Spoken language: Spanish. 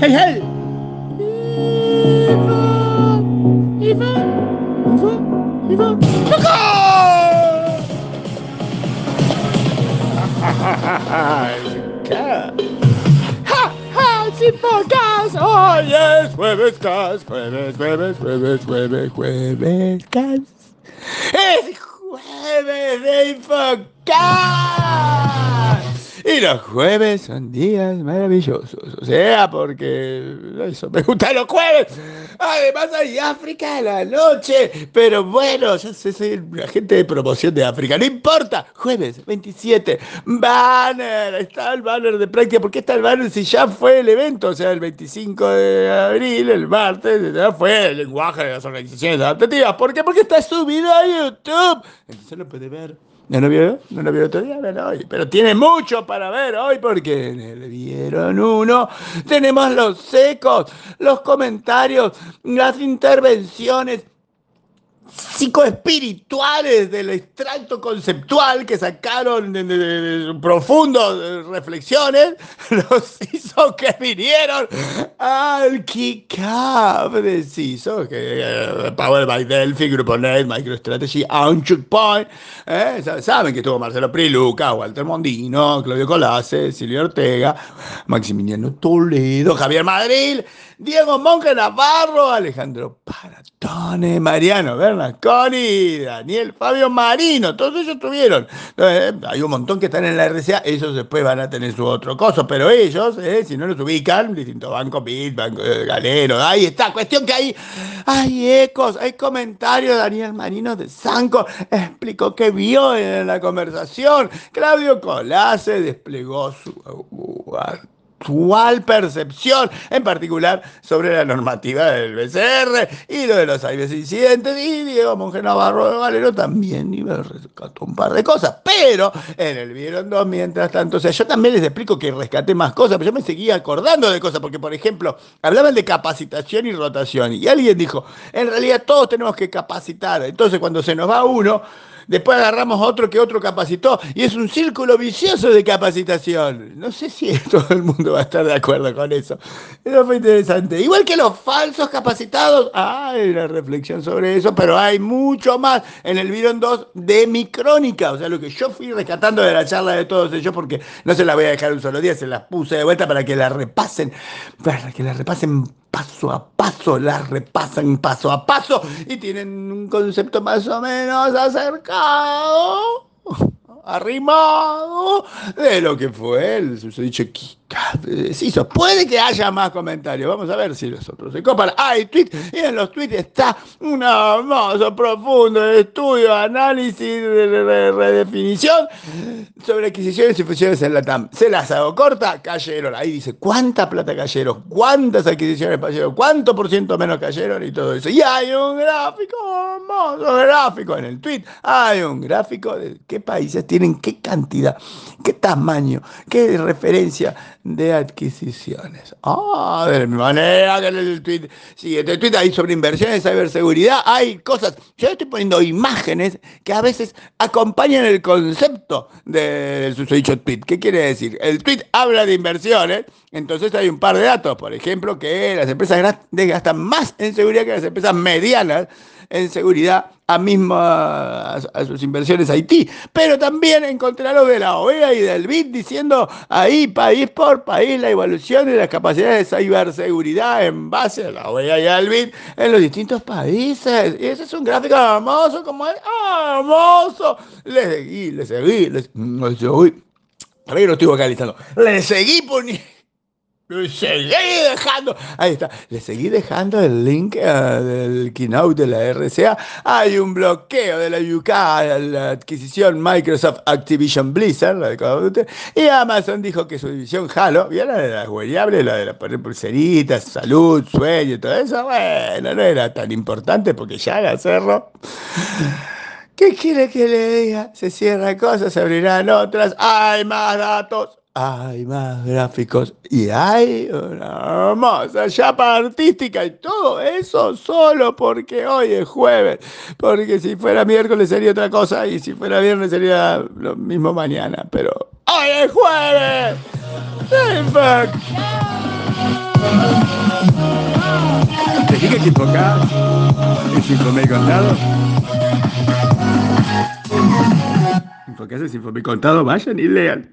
hey, hey. Iva, Iva, Iva, ¡Ja! ¡Ja! ¡Sin podcast! ¡Hoy es jueves, cas! Jueves, jueves, jueves, jueves, jueves, cas. ¡Es jueves de Infocast! Y los jueves son días maravillosos. O sea, porque eso, me gustan los jueves. Además hay África a la noche. Pero bueno, yo sé, soy el agente de promoción de África. No importa. Jueves 27. Banner. Está el banner de práctica. ¿Por qué está el banner si ya fue el evento? O sea, el 25 de abril, el martes, ya fue el lenguaje de las organizaciones adaptativas. ¿Por qué? Porque está subido a YouTube. Entonces lo puede ver ¿No lo vio? ¿No lo vio todavía? hoy. Pero tiene mucho para ver hoy porque le vieron uno. Tenemos los secos, los comentarios, las intervenciones psicoespirituales del extracto conceptual que sacaron de, profundas reflexiones, los hizo que vinieron al Kickup de CISO, que eh, Power by Delphi, Grupo Net, MicroStrategy, Unchuk Point. Eh, saben que estuvo Marcelo Priluca, Walter Mondino, Claudio Colase, Silvio Ortega, Maximiliano Toledo, Javier Madrid. Diego Monge Navarro, Alejandro Paratone, Mariano Bernasconi, Daniel Fabio Marino, todos ellos tuvieron. Eh, hay un montón que están en la RCA, ellos después van a tener su otro coso, pero ellos, eh, si no los ubican, distintos bancos, Bit, Banco eh, Galero, ahí está. Cuestión que hay, hay ecos, hay comentarios. Daniel Marino de Sanco explicó que vio en la conversación. Claudio Colase desplegó su actual percepción, en particular sobre la normativa del BCR y lo de los aires incidentes. Y Diego Monge Navarro de Valero también iba a rescató un par de cosas, pero en el vieron dos mientras tanto. O sea, yo también les explico que rescaté más cosas, pero yo me seguía acordando de cosas, porque por ejemplo, hablaban de capacitación y rotación, y alguien dijo, en realidad todos tenemos que capacitar. Entonces, cuando se nos va uno, después agarramos otro que otro capacitó, y es un círculo vicioso de capacitación. No sé si todo el mundo va a estar de acuerdo con eso. Eso fue interesante. Igual que los falsos capacitados, hay una reflexión sobre eso, pero hay mucho más en el Virón 2 de mi crónica, o sea, lo que yo fui rescatando de la charla de todos ellos, porque no se la voy a dejar un solo día, se las puse de vuelta para que la repasen, para que la repasen paso a paso, la repasan paso a paso y tienen un concepto más o menos acercado arrimado de lo que fue el susodicho hizo. Puede que haya más comentarios. Vamos a ver si los otros se copan. Hay tweets y en los tweets está un hermoso, profundo estudio, análisis, de redefinición sobre adquisiciones y fusiones en la TAM. Se las hago corta, cayeron. Ahí dice cuánta plata cayeron, cuántas adquisiciones cayeron, cuánto por ciento menos cayeron y todo eso. Y hay un gráfico, hermoso gráfico en el tweet. Hay un gráfico de qué países tienen qué cantidad, qué tamaño, qué referencia de adquisiciones. Ah, de misma manera que en el tweet siguiente tweet hay sobre inversiones, ciberseguridad, hay cosas. Yo estoy poniendo imágenes que a veces acompañan el concepto del susodicho tweet. ¿Qué quiere decir? El tweet habla de inversiones, entonces hay un par de datos. Por ejemplo, que las empresas grandes gastan más en seguridad que las empresas medianas en seguridad a, misma, a, sus inversiones Haití. Pero también encontré lo de la OEA y del BID diciendo ahí país por país la evolución de las capacidades de ciberseguridad en base a la OEA y al BID en los distintos países. Y ese es un gráfico hermoso como es. hermoso! Le seguí, le seguí, le seguí. Para que lo estoy vocalizando. Le seguí poniendo le seguí dejando, ahí está, le seguí dejando el link eh, del keynote de la RCA. Hay un bloqueo de la UK la adquisición Microsoft Activision Blizzard, la de y Amazon dijo que su división Halo, ¿vieron la de las variables, la de las pulseritas, salud, sueño y todo eso? Bueno, no era tan importante porque ya era cerro. ¿Qué quiere que le diga? Se cierran cosas, se abrirán otras, hay más datos hay más gráficos y hay una hermosa chapa artística y todo eso solo porque hoy es jueves. Porque si fuera miércoles sería otra cosa y si fuera viernes sería lo mismo mañana. Pero hoy es jueves. Hay que enfocar. Es Infomé Contado. Infocasa es Infomé Contado. Vayan y lean.